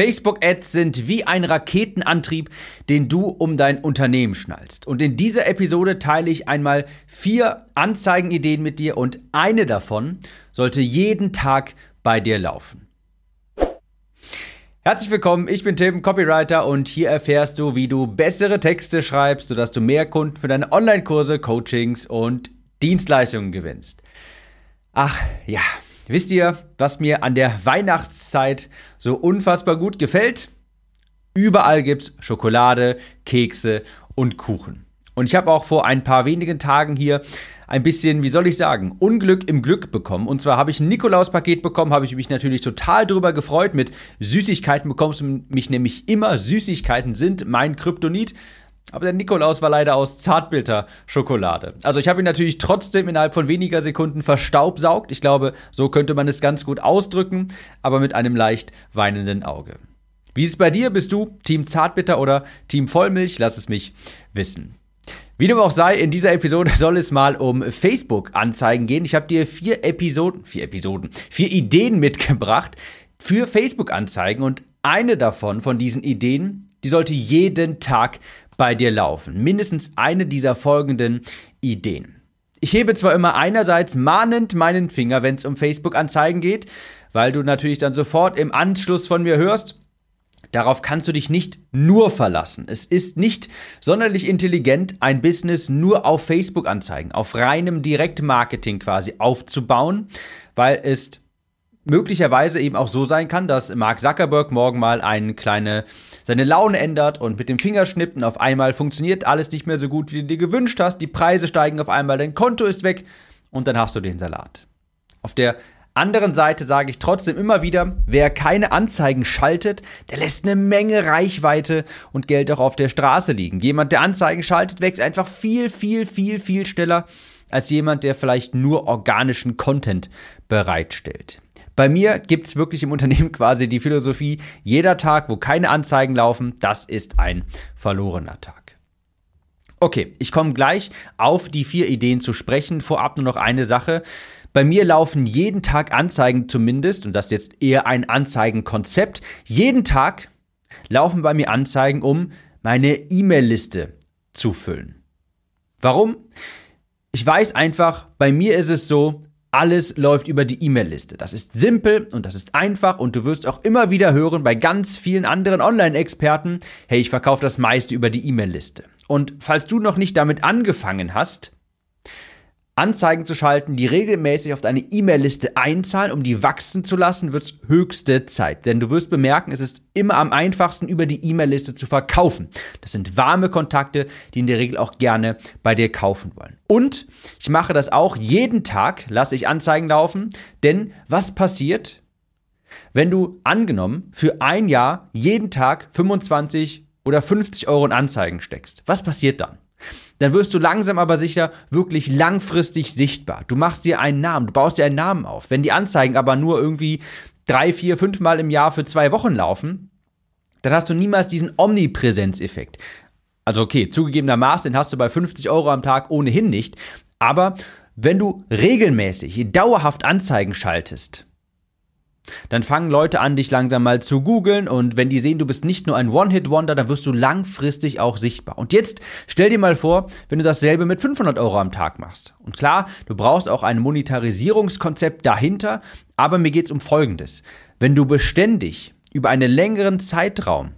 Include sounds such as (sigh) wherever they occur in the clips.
Facebook-Ads sind wie ein Raketenantrieb, den du um dein Unternehmen schnallst. Und in dieser Episode teile ich einmal vier Anzeigenideen mit dir und eine davon sollte jeden Tag bei dir laufen. Herzlich willkommen, ich bin Tim, Copywriter und hier erfährst du, wie du bessere Texte schreibst, sodass du mehr Kunden für deine Online-Kurse, Coachings und Dienstleistungen gewinnst. Ach ja, Wisst ihr, was mir an der Weihnachtszeit so unfassbar gut gefällt? Überall gibt's Schokolade, Kekse und Kuchen. Und ich habe auch vor ein paar wenigen Tagen hier ein bisschen, wie soll ich sagen, Unglück im Glück bekommen. Und zwar habe ich ein Nikolaus-Paket bekommen, habe ich mich natürlich total drüber gefreut. Mit Süßigkeiten bekommst du mich nämlich immer. Süßigkeiten sind mein Kryptonit. Aber der Nikolaus war leider aus Zartbitter-Schokolade. Also ich habe ihn natürlich trotzdem innerhalb von weniger Sekunden verstaubsaugt. Ich glaube, so könnte man es ganz gut ausdrücken, aber mit einem leicht weinenden Auge. Wie ist es bei dir? Bist du Team Zartbitter oder Team Vollmilch? Lass es mich wissen. Wie dem auch sei, in dieser Episode (laughs) soll es mal um Facebook-Anzeigen gehen. Ich habe dir vier Episoden, vier Episoden, vier Ideen mitgebracht für Facebook-Anzeigen und eine davon, von diesen Ideen, die sollte jeden Tag bei dir laufen. Mindestens eine dieser folgenden Ideen. Ich hebe zwar immer einerseits mahnend meinen Finger, wenn es um Facebook-Anzeigen geht, weil du natürlich dann sofort im Anschluss von mir hörst, Darauf kannst du dich nicht nur verlassen. Es ist nicht sonderlich intelligent, ein Business nur auf Facebook-Anzeigen, auf reinem Direktmarketing quasi aufzubauen, weil es möglicherweise eben auch so sein kann, dass Mark Zuckerberg morgen mal eine kleine seine Laune ändert und mit dem Finger schnippt und auf einmal funktioniert alles nicht mehr so gut, wie du dir gewünscht hast. Die Preise steigen auf einmal, dein Konto ist weg und dann hast du den Salat. Auf der anderen Seite sage ich trotzdem immer wieder, wer keine Anzeigen schaltet, der lässt eine Menge Reichweite und Geld auch auf der Straße liegen. Jemand, der Anzeigen schaltet, wächst einfach viel, viel, viel, viel schneller als jemand, der vielleicht nur organischen Content bereitstellt. Bei mir gibt es wirklich im Unternehmen (laughs) quasi die Philosophie, jeder Tag, wo keine Anzeigen laufen, das ist ein verlorener Tag. Okay, ich komme gleich auf die vier Ideen zu sprechen. Vorab nur noch eine Sache. Bei mir laufen jeden Tag Anzeigen zumindest, und das ist jetzt eher ein Anzeigenkonzept. Jeden Tag laufen bei mir Anzeigen, um meine E-Mail-Liste zu füllen. Warum? Ich weiß einfach, bei mir ist es so, alles läuft über die E-Mail-Liste. Das ist simpel und das ist einfach und du wirst auch immer wieder hören bei ganz vielen anderen Online-Experten, hey, ich verkaufe das meiste über die E-Mail-Liste. Und falls du noch nicht damit angefangen hast, Anzeigen zu schalten, die regelmäßig auf deine E-Mail-Liste einzahlen, um die wachsen zu lassen, wird es höchste Zeit. Denn du wirst bemerken, es ist immer am einfachsten, über die E-Mail-Liste zu verkaufen. Das sind warme Kontakte, die in der Regel auch gerne bei dir kaufen wollen. Und ich mache das auch jeden Tag, lasse ich Anzeigen laufen. Denn was passiert, wenn du angenommen für ein Jahr jeden Tag 25 oder 50 Euro in Anzeigen steckst? Was passiert dann? Dann wirst du langsam aber sicher wirklich langfristig sichtbar. Du machst dir einen Namen, du baust dir einen Namen auf. Wenn die Anzeigen aber nur irgendwie drei, vier, fünf Mal im Jahr für zwei Wochen laufen, dann hast du niemals diesen Omnipräsenzeffekt. Also okay, zugegebenermaßen, den hast du bei 50 Euro am Tag ohnehin nicht. Aber wenn du regelmäßig, dauerhaft Anzeigen schaltest, dann fangen Leute an, dich langsam mal zu googeln und wenn die sehen, du bist nicht nur ein One-Hit-Wonder, dann wirst du langfristig auch sichtbar. Und jetzt stell dir mal vor, wenn du dasselbe mit 500 Euro am Tag machst. Und klar, du brauchst auch ein Monetarisierungskonzept dahinter, aber mir geht es um Folgendes. Wenn du beständig über einen längeren Zeitraum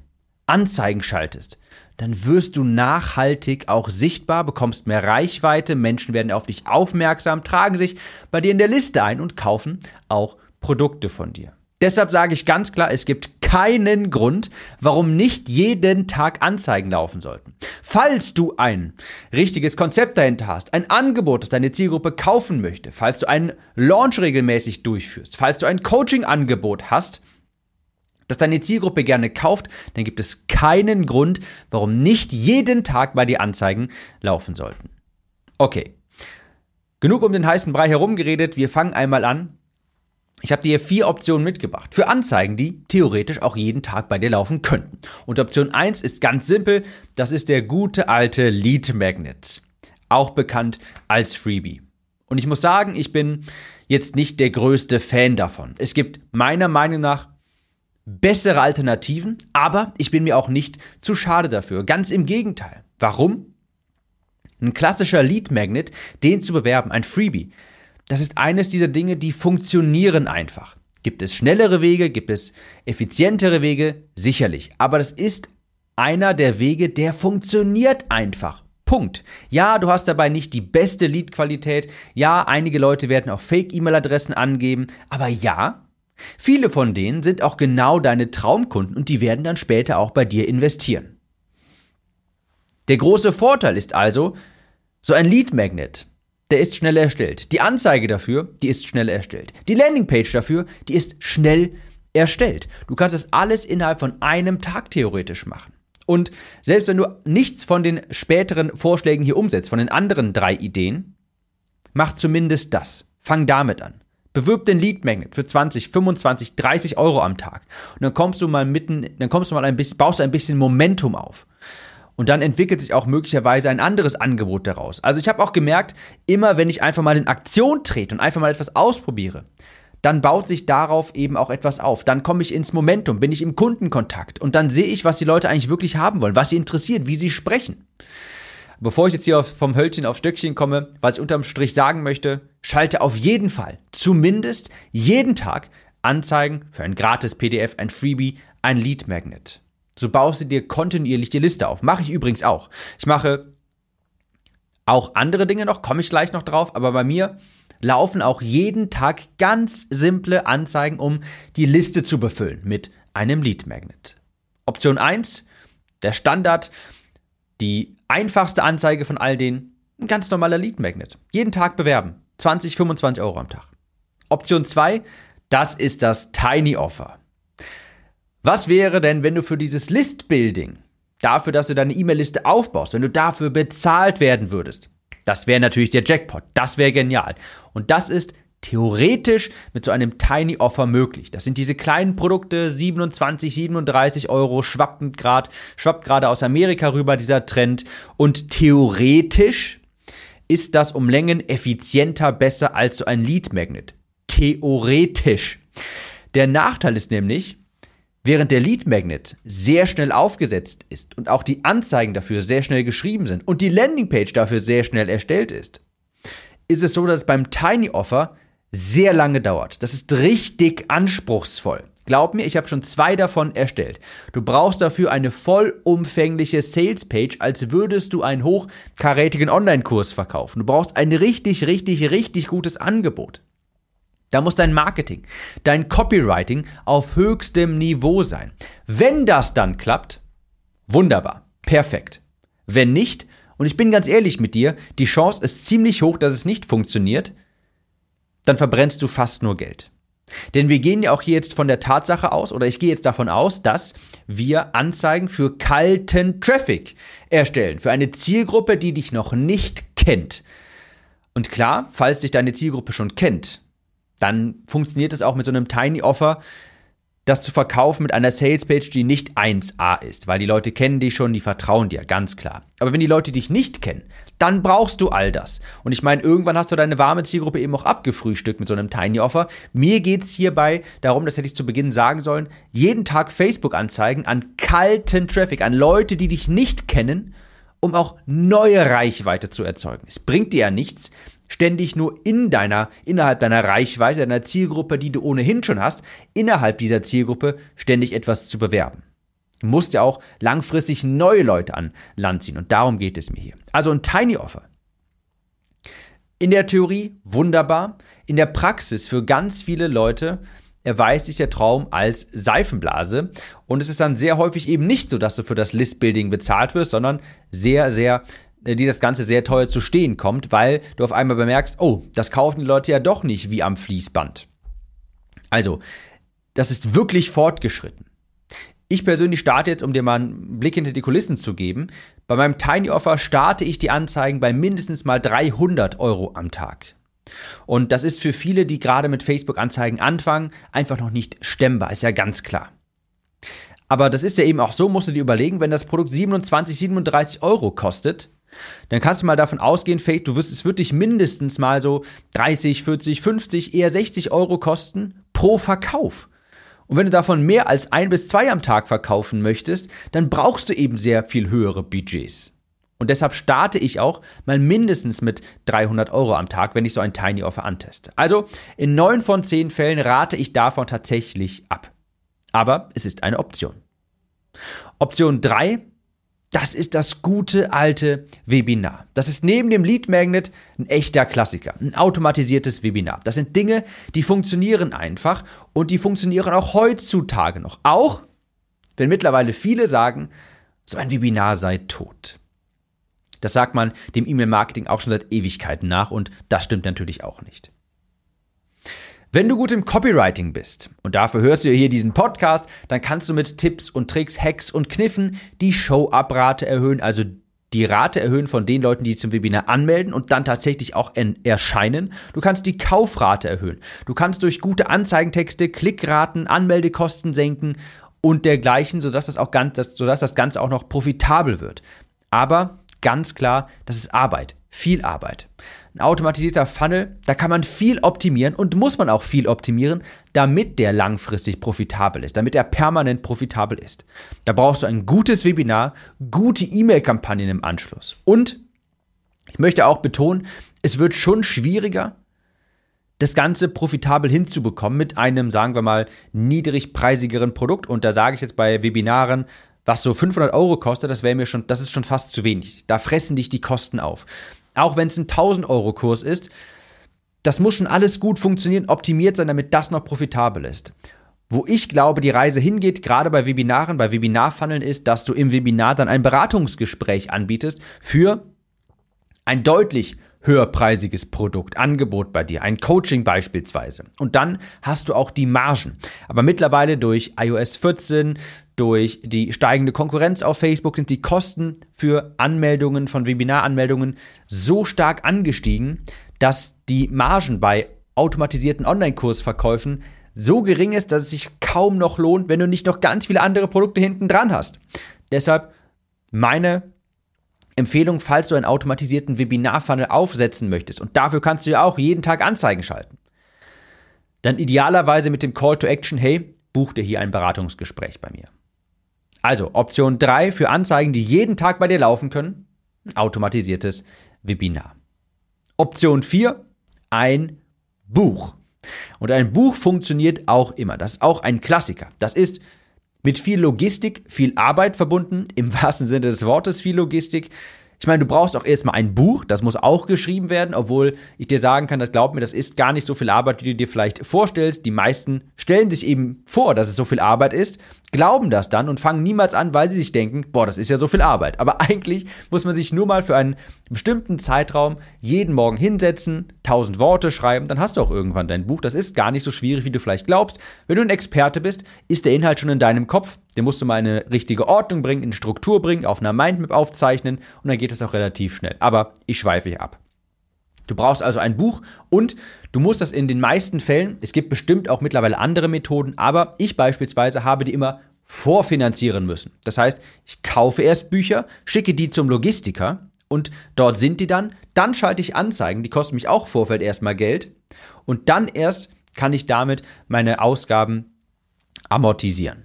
Anzeigen schaltest, dann wirst du nachhaltig auch sichtbar, bekommst mehr Reichweite, Menschen werden auf dich aufmerksam, tragen sich bei dir in der Liste ein und kaufen auch Produkte von dir. Deshalb sage ich ganz klar, es gibt keinen Grund, warum nicht jeden Tag Anzeigen laufen sollten. Falls du ein richtiges Konzept dahinter hast, ein Angebot, das deine Zielgruppe kaufen möchte, falls du einen Launch regelmäßig durchführst, falls du ein Coaching-Angebot hast, das deine Zielgruppe gerne kauft, dann gibt es keinen Grund, warum nicht jeden Tag bei dir Anzeigen laufen sollten. Okay. Genug um den heißen Brei herumgeredet, wir fangen einmal an ich habe dir vier Optionen mitgebracht für Anzeigen, die theoretisch auch jeden Tag bei dir laufen könnten. Und Option 1 ist ganz simpel, das ist der gute alte Lead Magnet, auch bekannt als Freebie. Und ich muss sagen, ich bin jetzt nicht der größte Fan davon. Es gibt meiner Meinung nach bessere Alternativen, aber ich bin mir auch nicht zu schade dafür. Ganz im Gegenteil. Warum? Ein klassischer Lead Magnet, den zu bewerben, ein Freebie, das ist eines dieser Dinge, die funktionieren einfach. Gibt es schnellere Wege, gibt es effizientere Wege? Sicherlich. Aber das ist einer der Wege, der funktioniert einfach. Punkt. Ja, du hast dabei nicht die beste Lead-Qualität. Ja, einige Leute werden auch Fake-E-Mail-Adressen angeben. Aber ja, viele von denen sind auch genau deine Traumkunden und die werden dann später auch bei dir investieren. Der große Vorteil ist also, so ein Lead Magnet, der ist schnell erstellt. Die Anzeige dafür, die ist schnell erstellt. Die Landingpage dafür, die ist schnell erstellt. Du kannst das alles innerhalb von einem Tag theoretisch machen. Und selbst wenn du nichts von den späteren Vorschlägen hier umsetzt, von den anderen drei Ideen, mach zumindest das. Fang damit an. Bewirb den Lead Magnet für 20, 25, 30 Euro am Tag. Und dann kommst du mal mitten, dann kommst du mal ein bisschen, baust ein bisschen Momentum auf. Und dann entwickelt sich auch möglicherweise ein anderes Angebot daraus. Also ich habe auch gemerkt, immer wenn ich einfach mal in Aktion trete und einfach mal etwas ausprobiere, dann baut sich darauf eben auch etwas auf. Dann komme ich ins Momentum, bin ich im Kundenkontakt und dann sehe ich, was die Leute eigentlich wirklich haben wollen, was sie interessiert, wie sie sprechen. Bevor ich jetzt hier vom Hölzchen auf Stöckchen komme, was ich unterm Strich sagen möchte, schalte auf jeden Fall, zumindest jeden Tag, Anzeigen für ein gratis PDF, ein Freebie, ein Lead Magnet. So baust du dir kontinuierlich die Liste auf. Mache ich übrigens auch. Ich mache auch andere Dinge noch, komme ich gleich noch drauf, aber bei mir laufen auch jeden Tag ganz simple Anzeigen, um die Liste zu befüllen mit einem Lead Magnet. Option 1, der Standard, die einfachste Anzeige von all denen, ein ganz normaler Lead Magnet. Jeden Tag bewerben, 20, 25 Euro am Tag. Option 2, das ist das Tiny Offer. Was wäre denn, wenn du für dieses List-Building, dafür, dass du deine E-Mail-Liste aufbaust, wenn du dafür bezahlt werden würdest? Das wäre natürlich der Jackpot. Das wäre genial. Und das ist theoretisch mit so einem Tiny Offer möglich. Das sind diese kleinen Produkte, 27, 37 Euro, schwappt gerade, schwappt gerade aus Amerika rüber dieser Trend. Und theoretisch ist das um Längen effizienter besser als so ein Lead Magnet. Theoretisch. Der Nachteil ist nämlich, Während der Lead Magnet sehr schnell aufgesetzt ist und auch die Anzeigen dafür sehr schnell geschrieben sind und die Landingpage dafür sehr schnell erstellt ist, ist es so, dass es beim Tiny Offer sehr lange dauert. Das ist richtig anspruchsvoll. Glaub mir, ich habe schon zwei davon erstellt. Du brauchst dafür eine vollumfängliche Sales Page, als würdest du einen hochkarätigen Online-Kurs verkaufen. Du brauchst ein richtig, richtig, richtig gutes Angebot. Da muss dein Marketing, dein Copywriting auf höchstem Niveau sein. Wenn das dann klappt, wunderbar, perfekt. Wenn nicht, und ich bin ganz ehrlich mit dir, die Chance ist ziemlich hoch, dass es nicht funktioniert, dann verbrennst du fast nur Geld. Denn wir gehen ja auch hier jetzt von der Tatsache aus, oder ich gehe jetzt davon aus, dass wir Anzeigen für kalten Traffic erstellen, für eine Zielgruppe, die dich noch nicht kennt. Und klar, falls dich deine Zielgruppe schon kennt, dann funktioniert es auch mit so einem Tiny Offer, das zu verkaufen mit einer Salespage, die nicht 1A ist, weil die Leute kennen dich schon, die vertrauen dir, ganz klar. Aber wenn die Leute dich nicht kennen, dann brauchst du all das. Und ich meine, irgendwann hast du deine warme Zielgruppe eben auch abgefrühstückt mit so einem Tiny Offer. Mir geht es hierbei darum, das hätte ich zu Beginn sagen sollen, jeden Tag Facebook-Anzeigen an kalten Traffic, an Leute, die dich nicht kennen, um auch neue Reichweite zu erzeugen. Es bringt dir ja nichts, ständig nur in deiner, innerhalb deiner Reichweite, deiner Zielgruppe, die du ohnehin schon hast, innerhalb dieser Zielgruppe ständig etwas zu bewerben. Du musst ja auch langfristig neue Leute an Land ziehen und darum geht es mir hier. Also ein Tiny Offer. In der Theorie wunderbar, in der Praxis für ganz viele Leute erweist sich der Traum als Seifenblase. Und es ist dann sehr häufig eben nicht so, dass du für das Listbuilding bezahlt wirst, sondern sehr, sehr die das Ganze sehr teuer zu stehen kommt, weil du auf einmal bemerkst, oh, das kaufen die Leute ja doch nicht wie am Fließband. Also, das ist wirklich fortgeschritten. Ich persönlich starte jetzt, um dir mal einen Blick hinter die Kulissen zu geben. Bei meinem Tiny Offer starte ich die Anzeigen bei mindestens mal 300 Euro am Tag. Und das ist für viele, die gerade mit Facebook-Anzeigen anfangen, einfach noch nicht stemmbar, ist ja ganz klar. Aber das ist ja eben auch so, musst du dir überlegen, wenn das Produkt 27, 37 Euro kostet, dann kannst du mal davon ausgehen, du wirst, es wird dich mindestens mal so 30, 40, 50, eher 60 Euro kosten pro Verkauf. Und wenn du davon mehr als ein bis zwei am Tag verkaufen möchtest, dann brauchst du eben sehr viel höhere Budgets. Und deshalb starte ich auch mal mindestens mit 300 Euro am Tag, wenn ich so ein Tiny Offer anteste. Also in neun von zehn Fällen rate ich davon tatsächlich ab. Aber es ist eine Option. Option 3 das ist das gute alte Webinar. Das ist neben dem Lead Magnet ein echter Klassiker, ein automatisiertes Webinar. Das sind Dinge, die funktionieren einfach und die funktionieren auch heutzutage noch. Auch wenn mittlerweile viele sagen, so ein Webinar sei tot. Das sagt man dem E-Mail-Marketing auch schon seit Ewigkeiten nach und das stimmt natürlich auch nicht. Wenn du gut im Copywriting bist, und dafür hörst du hier diesen Podcast, dann kannst du mit Tipps und Tricks, Hacks und Kniffen die Show-Up-Rate erhöhen, also die Rate erhöhen von den Leuten, die sich zum Webinar anmelden und dann tatsächlich auch erscheinen. Du kannst die Kaufrate erhöhen. Du kannst durch gute Anzeigentexte Klickraten, Anmeldekosten senken und dergleichen, sodass das, auch ganz, sodass das Ganze auch noch profitabel wird. Aber ganz klar, das ist Arbeit, viel Arbeit. Ein automatisierter Funnel, da kann man viel optimieren und muss man auch viel optimieren, damit der langfristig profitabel ist, damit er permanent profitabel ist. Da brauchst du ein gutes Webinar, gute E-Mail-Kampagnen im Anschluss. Und ich möchte auch betonen, es wird schon schwieriger, das Ganze profitabel hinzubekommen mit einem, sagen wir mal, niedrigpreisigeren Produkt. Und da sage ich jetzt bei Webinaren, was so 500 Euro kostet, das wäre mir schon, das ist schon fast zu wenig. Da fressen dich die Kosten auf auch wenn es ein 1000 Euro Kurs ist, das muss schon alles gut funktionieren, optimiert sein, damit das noch profitabel ist. Wo ich glaube, die Reise hingeht, gerade bei Webinaren, bei Webinarfunneln, ist, dass du im Webinar dann ein Beratungsgespräch anbietest für ein deutlich höherpreisiges Produkt, Angebot bei dir, ein Coaching beispielsweise. Und dann hast du auch die Margen. Aber mittlerweile durch iOS 14, durch die steigende Konkurrenz auf Facebook sind die Kosten für Anmeldungen von Webinaranmeldungen so stark angestiegen, dass die Margen bei automatisierten Online-Kursverkäufen so gering ist, dass es sich kaum noch lohnt, wenn du nicht noch ganz viele andere Produkte hinten dran hast. Deshalb meine Empfehlung, falls du einen automatisierten Webinar-Funnel aufsetzen möchtest. Und dafür kannst du ja auch jeden Tag Anzeigen schalten. Dann idealerweise mit dem Call to Action, hey, buch dir hier ein Beratungsgespräch bei mir. Also Option 3 für Anzeigen, die jeden Tag bei dir laufen können, automatisiertes Webinar. Option 4, ein Buch. Und ein Buch funktioniert auch immer. Das ist auch ein Klassiker. Das ist mit viel Logistik, viel Arbeit verbunden, im wahrsten Sinne des Wortes viel Logistik. Ich meine, du brauchst auch erstmal ein Buch, das muss auch geschrieben werden, obwohl ich dir sagen kann, das glaub mir, das ist gar nicht so viel Arbeit, wie du dir vielleicht vorstellst. Die meisten stellen sich eben vor, dass es so viel Arbeit ist, glauben das dann und fangen niemals an, weil sie sich denken, boah, das ist ja so viel Arbeit. Aber (laughs) eigentlich muss man sich nur mal für einen bestimmten Zeitraum jeden Morgen hinsetzen, tausend Worte schreiben, dann hast du auch irgendwann dein Buch. Das ist gar nicht so schwierig, wie du vielleicht glaubst. Wenn du ein Experte bist, ist der Inhalt schon in deinem Kopf. Den musst du mal in eine richtige Ordnung bringen, in Struktur bringen, auf einer Mindmap aufzeichnen und dann geht es auch relativ schnell. Aber ich schweife hier ab. Du brauchst also ein Buch und du musst das in den meisten Fällen, es gibt bestimmt auch mittlerweile andere Methoden, aber ich beispielsweise habe die immer vorfinanzieren müssen. Das heißt, ich kaufe erst Bücher, schicke die zum Logistiker und dort sind die dann, dann schalte ich Anzeigen, die kosten mich auch Vorfeld erstmal Geld und dann erst kann ich damit meine Ausgaben amortisieren.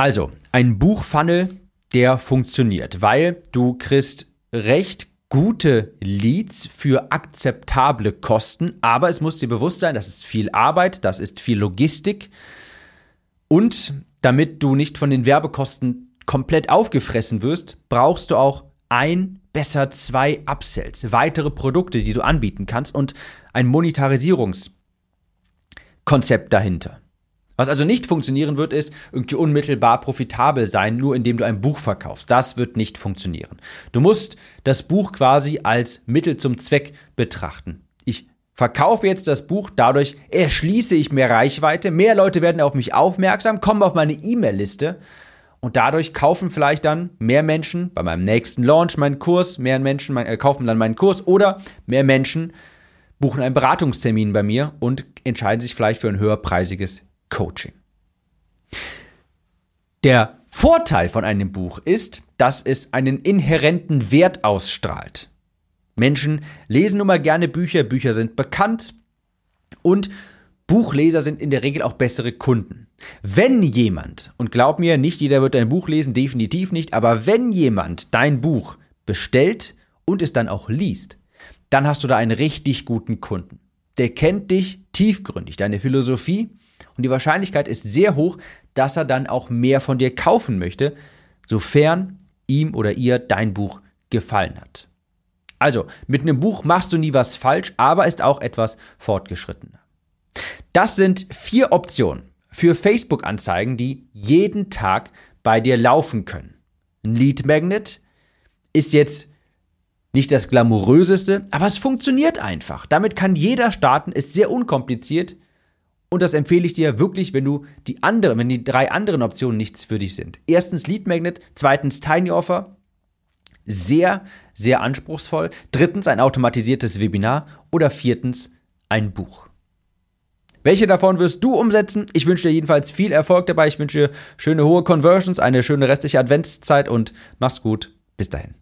Also, ein Buchfunnel, der funktioniert, weil du kriegst recht gute Leads für akzeptable Kosten, aber es muss dir bewusst sein, das ist viel Arbeit, das ist viel Logistik und damit du nicht von den Werbekosten komplett aufgefressen wirst, brauchst du auch ein, besser zwei Upsells, weitere Produkte, die du anbieten kannst und ein Monetarisierungskonzept dahinter. Was also nicht funktionieren wird, ist irgendwie unmittelbar profitabel sein, nur indem du ein Buch verkaufst. Das wird nicht funktionieren. Du musst das Buch quasi als Mittel zum Zweck betrachten. Ich verkaufe jetzt das Buch, dadurch erschließe ich mehr Reichweite, mehr Leute werden auf mich aufmerksam, kommen auf meine E-Mail-Liste und dadurch kaufen vielleicht dann mehr Menschen bei meinem nächsten Launch meinen Kurs, mehr Menschen äh, kaufen dann meinen Kurs oder mehr Menschen buchen einen Beratungstermin bei mir und entscheiden sich vielleicht für ein höherpreisiges Coaching. Der Vorteil von einem Buch ist, dass es einen inhärenten Wert ausstrahlt. Menschen lesen nun mal gerne Bücher, Bücher sind bekannt und Buchleser sind in der Regel auch bessere Kunden. Wenn jemand, und glaub mir, nicht jeder wird dein Buch lesen, definitiv nicht, aber wenn jemand dein Buch bestellt und es dann auch liest, dann hast du da einen richtig guten Kunden. Der kennt dich tiefgründig, deine Philosophie und die Wahrscheinlichkeit ist sehr hoch, dass er dann auch mehr von dir kaufen möchte, sofern ihm oder ihr dein Buch gefallen hat. Also, mit einem Buch machst du nie was falsch, aber ist auch etwas fortgeschrittener. Das sind vier Optionen für Facebook-Anzeigen, die jeden Tag bei dir laufen können. Ein Lead Magnet ist jetzt nicht das glamouröseste, aber es funktioniert einfach. Damit kann jeder starten, ist sehr unkompliziert und das empfehle ich dir wirklich, wenn du die anderen, wenn die drei anderen Optionen nichts für dich sind. Erstens Lead Magnet, zweitens Tiny Offer, sehr, sehr anspruchsvoll. Drittens ein automatisiertes Webinar oder viertens ein Buch. Welche davon wirst du umsetzen? Ich wünsche dir jedenfalls viel Erfolg dabei. Ich wünsche dir schöne hohe Conversions, eine schöne restliche Adventszeit und mach's gut. Bis dahin.